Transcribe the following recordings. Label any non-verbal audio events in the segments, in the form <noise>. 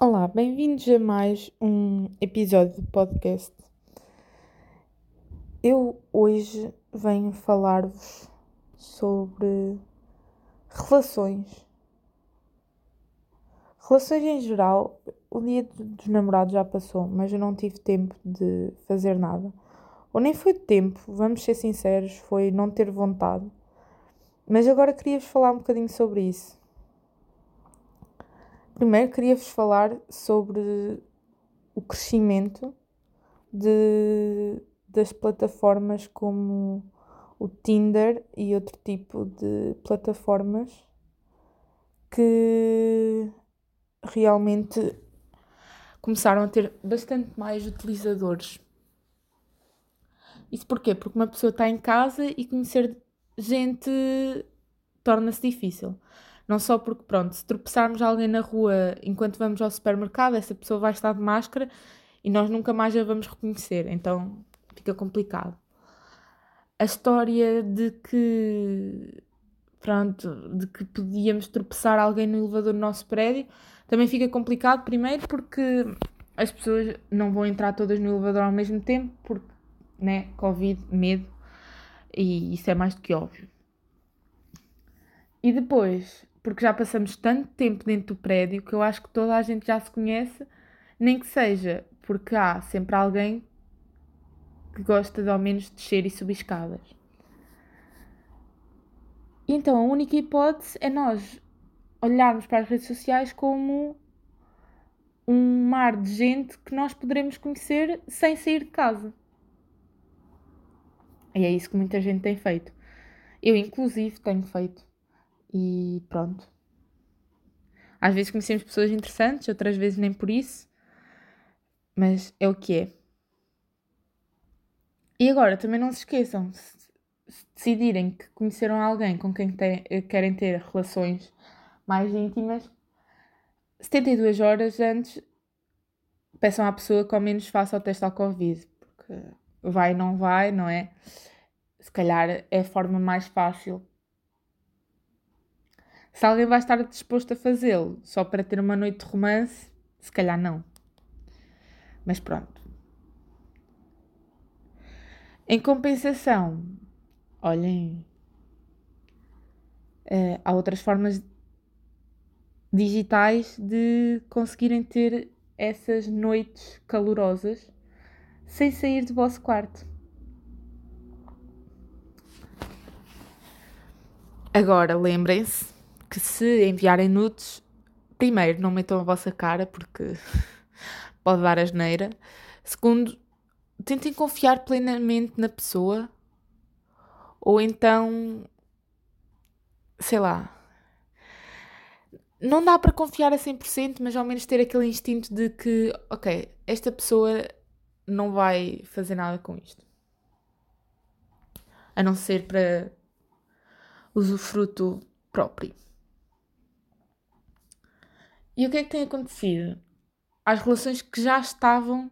Olá, bem-vindos a mais um episódio do podcast. Eu hoje venho falar-vos sobre relações. Relações em geral, o dia dos namorados já passou, mas eu não tive tempo de fazer nada. Ou nem foi tempo, vamos ser sinceros, foi não ter vontade. Mas agora queria-vos falar um bocadinho sobre isso. Primeiro queria-vos falar sobre o crescimento de, das plataformas como o Tinder e outro tipo de plataformas que realmente começaram a ter bastante mais utilizadores. Isso porquê? Porque uma pessoa está em casa e conhecer gente torna-se difícil. Não só porque, pronto, se tropeçarmos alguém na rua enquanto vamos ao supermercado, essa pessoa vai estar de máscara e nós nunca mais a vamos reconhecer. Então fica complicado. A história de que, pronto, de que podíamos tropeçar alguém no elevador do nosso prédio também fica complicado. Primeiro porque as pessoas não vão entrar todas no elevador ao mesmo tempo, porque, né, Covid, medo, e isso é mais do que óbvio. E depois, porque já passamos tanto tempo dentro do prédio que eu acho que toda a gente já se conhece, nem que seja porque há sempre alguém que gosta de ao menos descer e subir escadas. Então a única hipótese é nós olharmos para as redes sociais como um mar de gente que nós poderemos conhecer sem sair de casa. E é isso que muita gente tem feito. Eu, inclusive, tenho feito. E pronto. Às vezes conhecemos pessoas interessantes, outras vezes nem por isso. Mas é o que é. E agora, também não se esqueçam, se, decidirem que conheceram alguém com quem tem, querem ter relações mais íntimas, 72 horas antes peçam à pessoa que ao menos faça o teste ao Covid. Porque vai não vai, não é? Se calhar é a forma mais fácil se alguém vai estar disposto a fazê-lo só para ter uma noite de romance, se calhar não. Mas pronto. Em compensação, olhem, uh, há outras formas digitais de conseguirem ter essas noites calorosas sem sair do vosso quarto. Agora, lembrem-se que se enviarem nudes, primeiro, não metam a vossa cara, porque <laughs> pode dar asneira. Segundo, tentem confiar plenamente na pessoa. Ou então, sei lá. Não dá para confiar a 100%, mas ao menos ter aquele instinto de que, ok, esta pessoa não vai fazer nada com isto. A não ser para usufruto próprio. E o que é que tem acontecido? As relações que já estavam,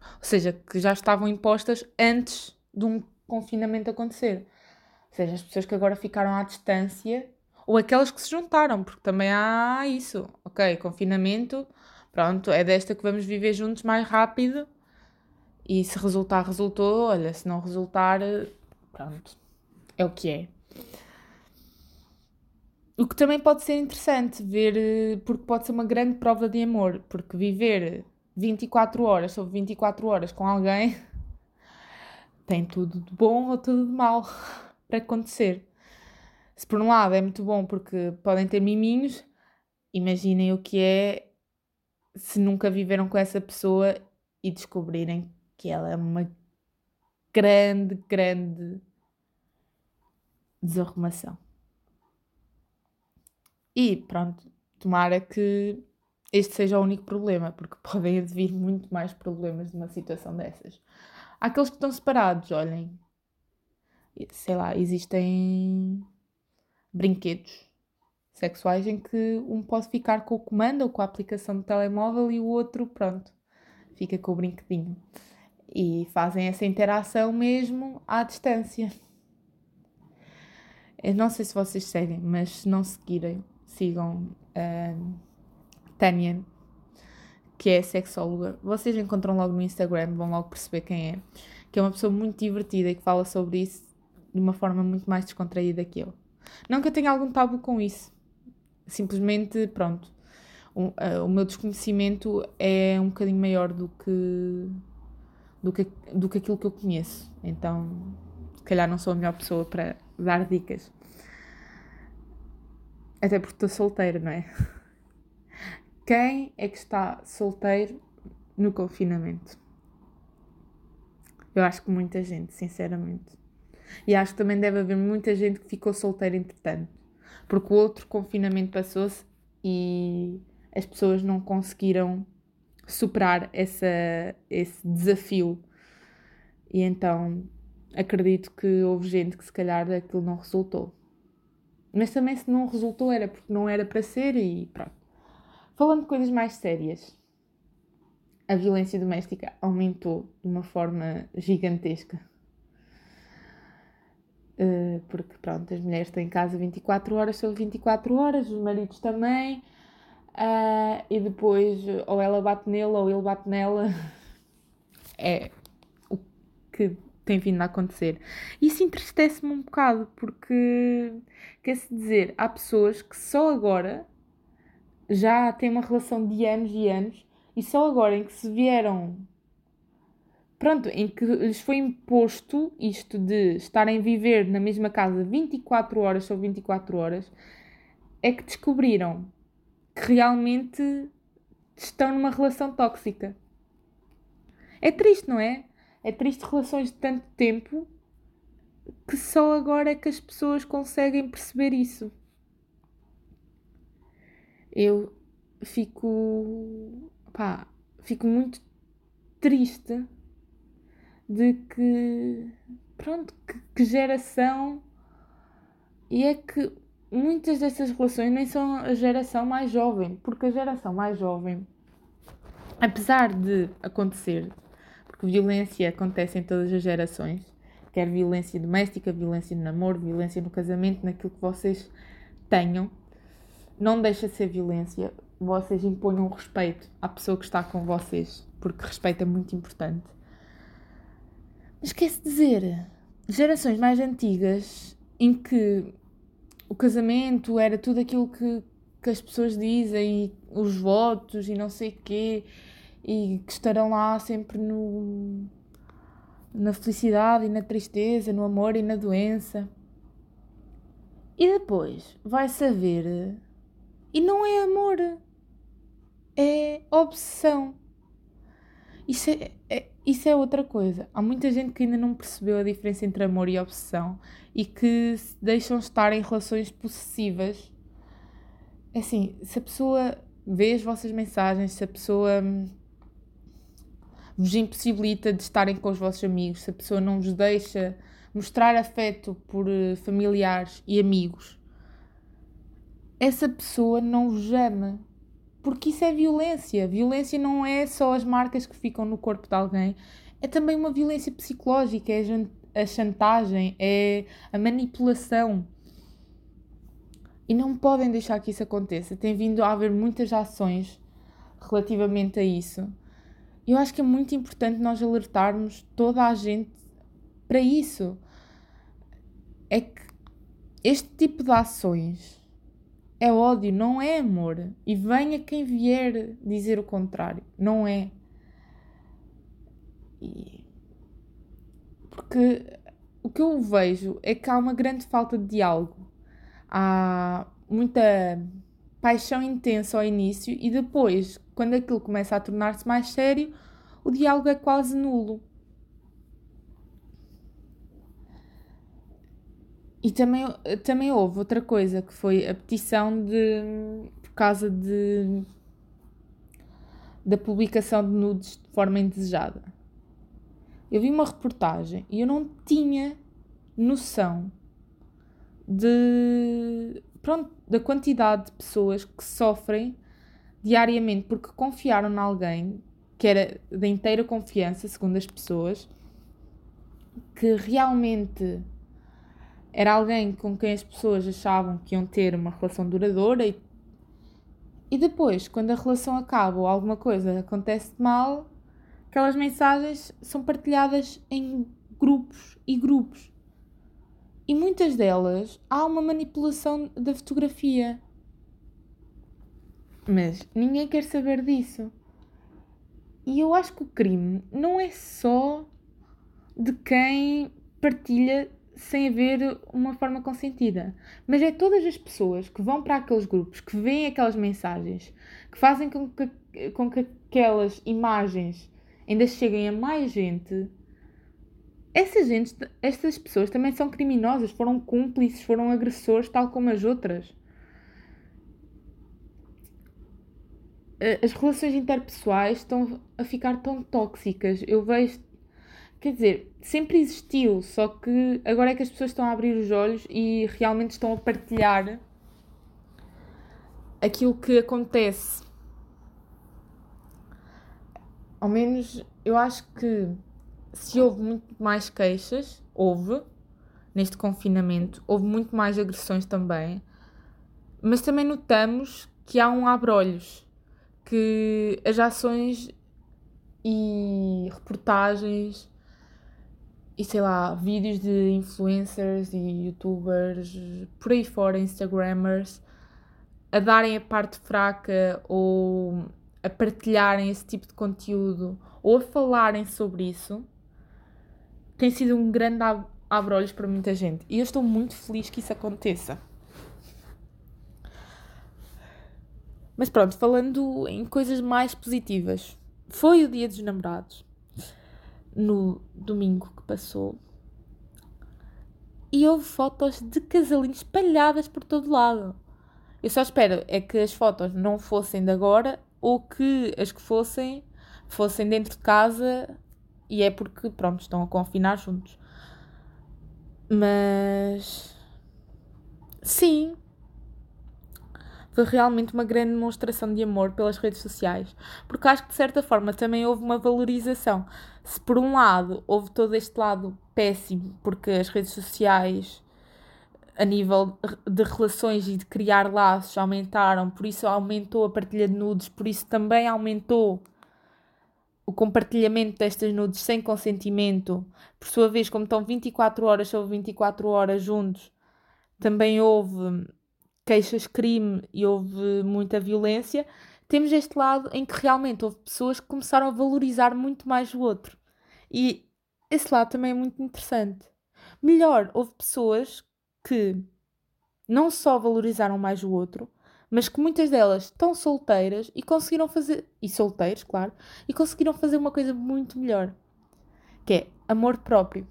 ou seja, que já estavam impostas antes de um confinamento acontecer. Ou seja, as pessoas que agora ficaram à distância, ou aquelas que se juntaram, porque também há isso. Ok, confinamento, pronto, é desta que vamos viver juntos mais rápido. E se resultar, resultou. Olha, se não resultar, pronto, é o que é. O que também pode ser interessante ver, eh, porque pode ser uma grande prova de amor, porque viver 24 horas sobre 24 horas com alguém <laughs> tem tudo de bom ou tudo de mal <laughs> para acontecer. Se por um lado é muito bom porque podem ter miminhos, imaginem o que é se nunca viveram com essa pessoa e descobrirem que ela é uma grande, grande desarrumação. E pronto, tomara que este seja o único problema, porque <laughs> podem advir muito mais problemas de uma situação dessas. Aqueles que estão separados, olhem, sei lá, existem brinquedos sexuais em que um pode ficar com o comando ou com a aplicação do telemóvel e o outro, pronto, fica com o brinquedinho. E fazem essa interação mesmo à distância. Eu não sei se vocês seguem, mas se não seguirem, sigam uh, Tânia que é sexóloga. Vocês encontram logo no Instagram, vão logo perceber quem é. Que é uma pessoa muito divertida e que fala sobre isso de uma forma muito mais descontraída que eu. Não que eu tenha algum tabu com isso. Simplesmente, pronto. O, uh, o meu desconhecimento é um bocadinho maior do que, do que do que aquilo que eu conheço. Então, se calhar não sou a melhor pessoa para dar dicas. Até porque estou solteira, não é? Quem é que está solteiro no confinamento? Eu acho que muita gente, sinceramente. E acho que também deve haver muita gente que ficou solteira entretanto. Porque o outro confinamento passou-se e as pessoas não conseguiram superar essa, esse desafio. E então acredito que houve gente que se calhar aquilo não resultou. Mas também se não resultou era porque não era para ser e pronto. Falando de coisas mais sérias, a violência doméstica aumentou de uma forma gigantesca. Uh, porque pronto, as mulheres estão em casa 24 horas sobre 24 horas, os maridos também, uh, e depois ou ela bate nele ou ele bate nela. <laughs> É o que tem vindo a acontecer. Isso entristece-me um bocado, porque quer-se dizer, há pessoas que só agora já têm uma relação de anos e anos e só agora em que se vieram. Pronto, em que lhes foi imposto isto de estarem a viver na mesma casa 24 horas sobre 24 horas, é que descobriram que realmente estão numa relação tóxica. É triste, não é? É triste relações de tanto tempo que só agora é que as pessoas conseguem perceber isso. Eu fico. pá, fico muito triste de que. pronto, que, que geração. E é que muitas dessas relações nem são a geração mais jovem, porque a geração mais jovem, apesar de acontecer porque violência acontece em todas as gerações, quer violência doméstica, violência no namoro, violência no casamento, naquilo que vocês tenham, não deixa de ser violência. Vocês imponham respeito à pessoa que está com vocês, porque respeito é muito importante. Mas quer-se dizer, gerações mais antigas em que o casamento era tudo aquilo que, que as pessoas dizem, e os votos e não sei o quê, e que estarão lá sempre no, na felicidade e na tristeza, no amor e na doença. E depois vai saber. E não é amor, é obsessão. Isso é, é, isso é outra coisa. Há muita gente que ainda não percebeu a diferença entre amor e obsessão e que se deixam estar em relações possessivas. É assim, se a pessoa vê as vossas mensagens, se a pessoa hum, vos impossibilita de estarem com os vossos amigos, se a pessoa não vos deixa mostrar afeto por eh, familiares e amigos, essa pessoa não vos ama. Porque isso é violência. Violência não é só as marcas que ficam no corpo de alguém, é também uma violência psicológica, é a chantagem, é a manipulação. E não podem deixar que isso aconteça. Tem vindo a haver muitas ações relativamente a isso eu acho que é muito importante nós alertarmos toda a gente para isso. É que este tipo de ações é ódio, não é amor. E venha quem vier dizer o contrário. Não é. E... Porque o que eu vejo é que há uma grande falta de diálogo. Há muita paixão intensa ao início e depois, quando aquilo começa a tornar-se mais sério, o diálogo é quase nulo. E também, também houve outra coisa que foi a petição de por causa de da publicação de nudes de forma indesejada. Eu vi uma reportagem e eu não tinha noção de pronto, da quantidade de pessoas que sofrem diariamente porque confiaram em alguém que era da inteira confiança, segundo as pessoas, que realmente era alguém com quem as pessoas achavam que iam ter uma relação duradoura e, E depois, quando a relação acaba ou alguma coisa acontece de mal, aquelas mensagens são partilhadas em grupos e grupos. E muitas delas há uma manipulação da fotografia. Mas ninguém quer saber disso. E eu acho que o crime não é só de quem partilha sem haver uma forma consentida. Mas é todas as pessoas que vão para aqueles grupos, que veem aquelas mensagens, que fazem com que, com que aquelas imagens ainda cheguem a mais gente. Essas, gente, pessoas também são criminosas, foram cúmplices, foram agressores, tal como as outras. As relações interpessoais estão a ficar tão tóxicas. Eu vejo Quer dizer, sempre existiu, só que agora é que as pessoas estão a abrir os olhos e realmente estão a partilhar aquilo que acontece. Ao menos eu acho que se houve muito mais queixas, houve neste confinamento, houve muito mais agressões também, mas também notamos que há um abrolhos, que as ações e reportagens e sei lá, vídeos de influencers e youtubers, por aí fora, instagrammers, a darem a parte fraca ou a partilharem esse tipo de conteúdo ou a falarem sobre isso, tem sido um grande ab abrolhos para muita gente. E eu estou muito feliz que isso aconteça. Mas pronto, falando em coisas mais positivas. Foi o dia dos namorados no domingo que passou. E houve fotos de casalinhos espalhadas por todo lado. Eu só espero é que as fotos não fossem de agora ou que as que fossem fossem dentro de casa e é porque, pronto, estão a confinar juntos. Mas. Sim, foi realmente uma grande demonstração de amor pelas redes sociais, porque acho que de certa forma também houve uma valorização. Se por um lado houve todo este lado péssimo, porque as redes sociais a nível de relações e de criar laços aumentaram, por isso aumentou a partilha de nudes, por isso também aumentou o compartilhamento destas nudes sem consentimento. Por sua vez, como estão 24 horas sobre 24 horas juntos, também houve queixas-crime e houve muita violência, temos este lado em que realmente houve pessoas que começaram a valorizar muito mais o outro. E esse lado também é muito interessante. Melhor, houve pessoas que não só valorizaram mais o outro, mas que muitas delas estão solteiras e conseguiram fazer, e solteiros, claro, e conseguiram fazer uma coisa muito melhor, que é amor próprio.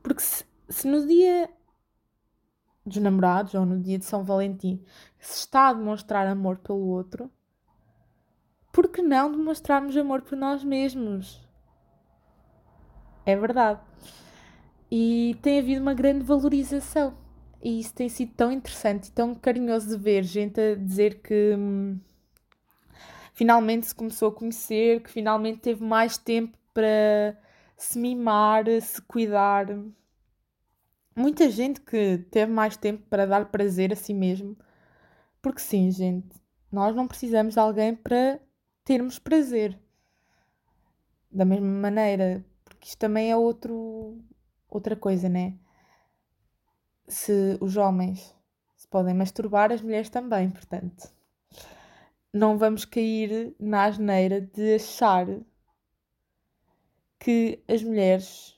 Porque se, se no dia dos namorados ou no dia de São Valentim se está a demonstrar amor pelo outro, por que não demonstrarmos amor por nós mesmos? É verdade. E tem havido uma grande valorização. E isso tem sido tão interessante e tão carinhoso de ver gente a dizer que hum, finalmente se começou a conhecer, que finalmente teve mais tempo para se mimar, se cuidar muita gente que teve mais tempo para dar prazer a si mesmo. Porque sim, gente, nós não precisamos de alguém para termos prazer. Da mesma maneira, porque isto também é outro, outra coisa, né? Se os homens se podem masturbar, as mulheres também, portanto. Não vamos cair na asneira de achar que as mulheres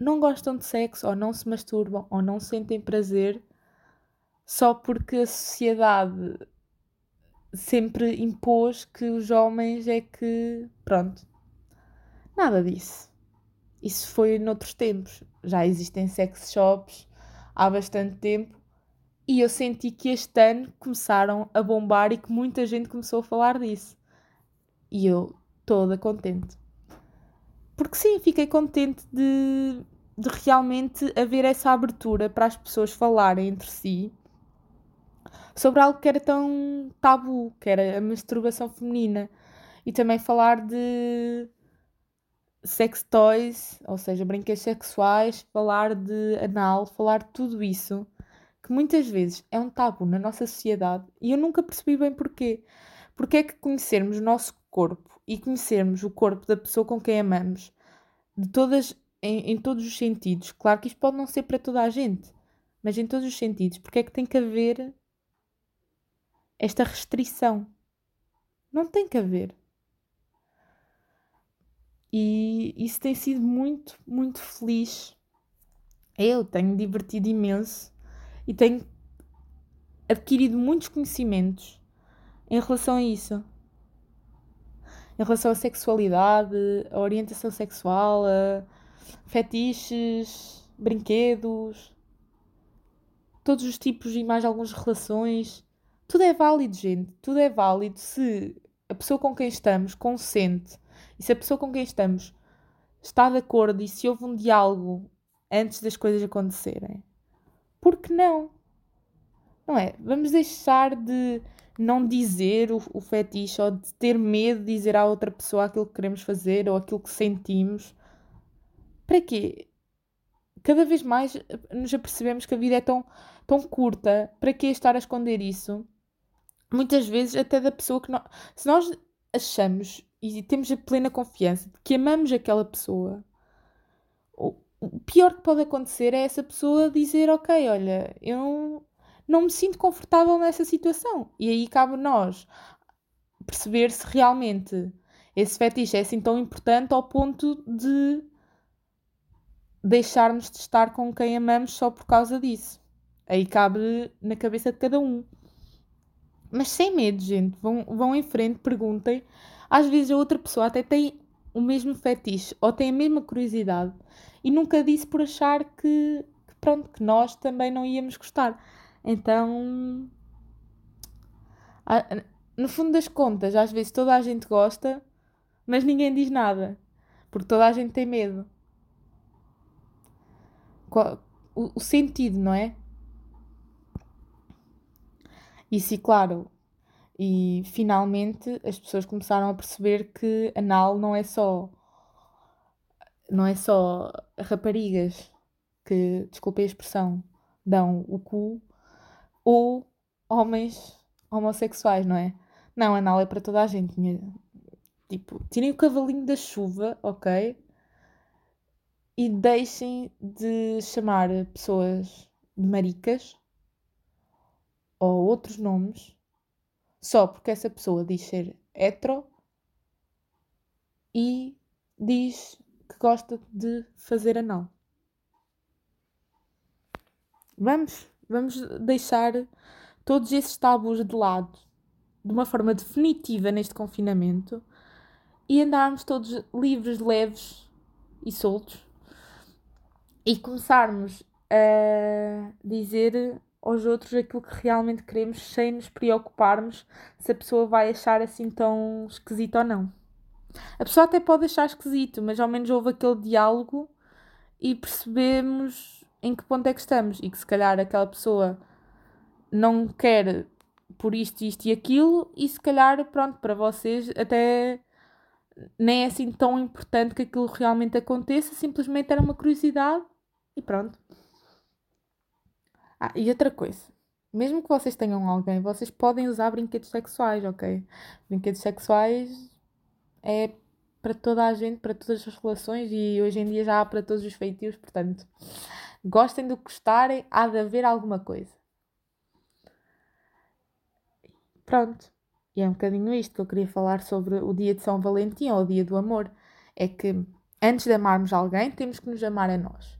não gostam de sexo, ou não se masturbam, ou não sentem prazer só porque a sociedade sempre impôs que os homens é que. Pronto. Nada disso. Isso foi noutros tempos. Já existem sex shops há bastante tempo e eu senti que este ano começaram a bombar e que muita gente começou a falar disso. E eu toda contente. Porque sim, fiquei contente de, de realmente haver essa abertura para as pessoas falarem entre si sobre algo que era tão tabu, que era a masturbação feminina. E também falar de sex toys, ou seja, brinquedos sexuais, falar de anal, falar de tudo isso que muitas vezes é um tabu na nossa sociedade e eu nunca percebi bem porquê. Porque é que conhecermos o nosso corpo e conhecermos o corpo da pessoa com quem amamos, de todas, em, em todos os sentidos, claro que isto pode não ser para toda a gente, mas em todos os sentidos, porque é que tem que haver esta restrição? Não tem que haver. E isso tem sido muito, muito feliz. Eu tenho divertido imenso e tenho adquirido muitos conhecimentos em relação a isso. Em relação à sexualidade, à orientação sexual, a fetiches, brinquedos, todos os tipos e mais algumas relações. Tudo é válido, gente. Tudo é válido se a pessoa com quem estamos consente e se a pessoa com quem estamos está de acordo e se houve um diálogo antes das coisas acontecerem. Por que não? Não é? Vamos deixar de não dizer o, o fetiche ou de ter medo de dizer à outra pessoa aquilo que queremos fazer ou aquilo que sentimos. Para quê? Cada vez mais nos apercebemos que a vida é tão, tão curta. Para que estar a esconder isso? Muitas vezes, até da pessoa que nós. Se nós achamos e temos a plena confiança de que amamos aquela pessoa, o pior que pode acontecer é essa pessoa dizer: Ok, olha, eu não me sinto confortável nessa situação. E aí cabe nós perceber se realmente esse fetiche é assim tão importante ao ponto de deixarmos de estar com quem amamos só por causa disso. Aí cabe na cabeça de cada um. Mas sem medo, gente. Vão, vão em frente, perguntem. Às vezes a outra pessoa até tem o mesmo fetiche ou tem a mesma curiosidade e nunca disse por achar que, que pronto, que nós também não íamos gostar. Então, no fundo das contas, às vezes toda a gente gosta, mas ninguém diz nada, porque toda a gente tem medo. O, sentido, não é? E se, claro, e finalmente as pessoas começaram a perceber que anal não é só não é só raparigas que, desculpe a expressão, dão o cu ou homens homossexuais, não é? Não, anal é para toda a gente. Tipo, tirem o cavalinho da chuva, ok? E deixem de chamar pessoas de maricas ou outros nomes só porque essa pessoa diz ser hetero e diz que gosta de fazer anal. Vamos, vamos deixar todos esses tabus de lado de uma forma definitiva neste confinamento e andarmos todos livres, leves e soltos e começarmos a dizer aos outros aquilo que realmente queremos sem nos preocuparmos se a pessoa vai achar assim tão esquisito ou não. A pessoa até pode achar esquisito, mas ao menos houve aquele diálogo e percebemos em que ponto é que estamos e que se calhar aquela pessoa não quer por isto, isto e aquilo e se calhar, pronto, para vocês até nem é assim tão importante que aquilo realmente aconteça, simplesmente era uma curiosidade e pronto. Ah, e outra coisa. Mesmo que vocês tenham alguém, vocês podem usar brinquedos sexuais, ok? Brinquedos sexuais é para toda a gente, para todas as relações e hoje em dia já há para todos os feitios, portanto, gostem do que gostarem, há de haver alguma coisa. Pronto. E é um bocadinho isto que eu queria falar sobre o dia de São Valentim ou o dia do amor. É que antes de amarmos alguém, temos que nos amar a nós.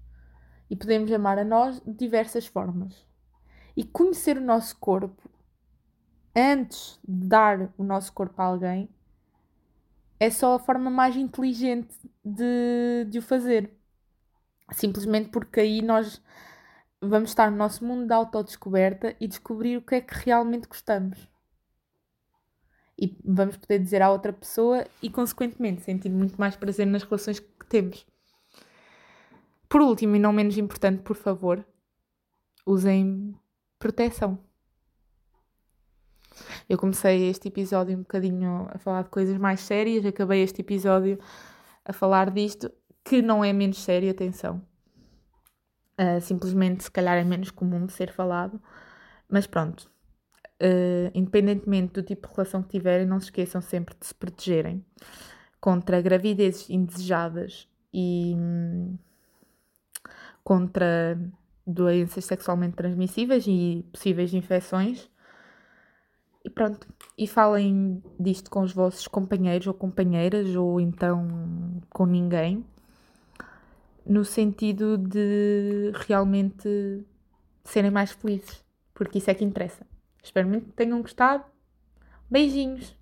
E podemos amar a nós de diversas formas. E conhecer o nosso corpo antes de dar o nosso corpo a alguém é só a forma mais inteligente de, de o fazer. Simplesmente porque aí nós vamos estar no nosso mundo da autodescoberta e descobrir o que é que realmente gostamos. E vamos poder dizer à outra pessoa e, consequentemente, sentir muito mais prazer nas relações que temos. Por último, e não menos importante, por favor, usem proteção. Eu comecei este episódio um bocadinho a falar de coisas mais sérias, acabei este episódio a falar disto, que não é menos sério, atenção. Uh, simplesmente, se calhar, é menos comum de ser falado. Mas pronto, uh, independentemente do tipo de relação que tiverem, não se esqueçam sempre de se protegerem contra gravidezes indesejadas e hum, contra doenças sexualmente transmissíveis e possíveis infecções. E pronto, e falem disto com os vossos companheiros ou companheiras, ou então com ninguém, no sentido de realmente serem mais felizes, porque isso é que interessa. Espero muito que tenham gostado. Beijinhos!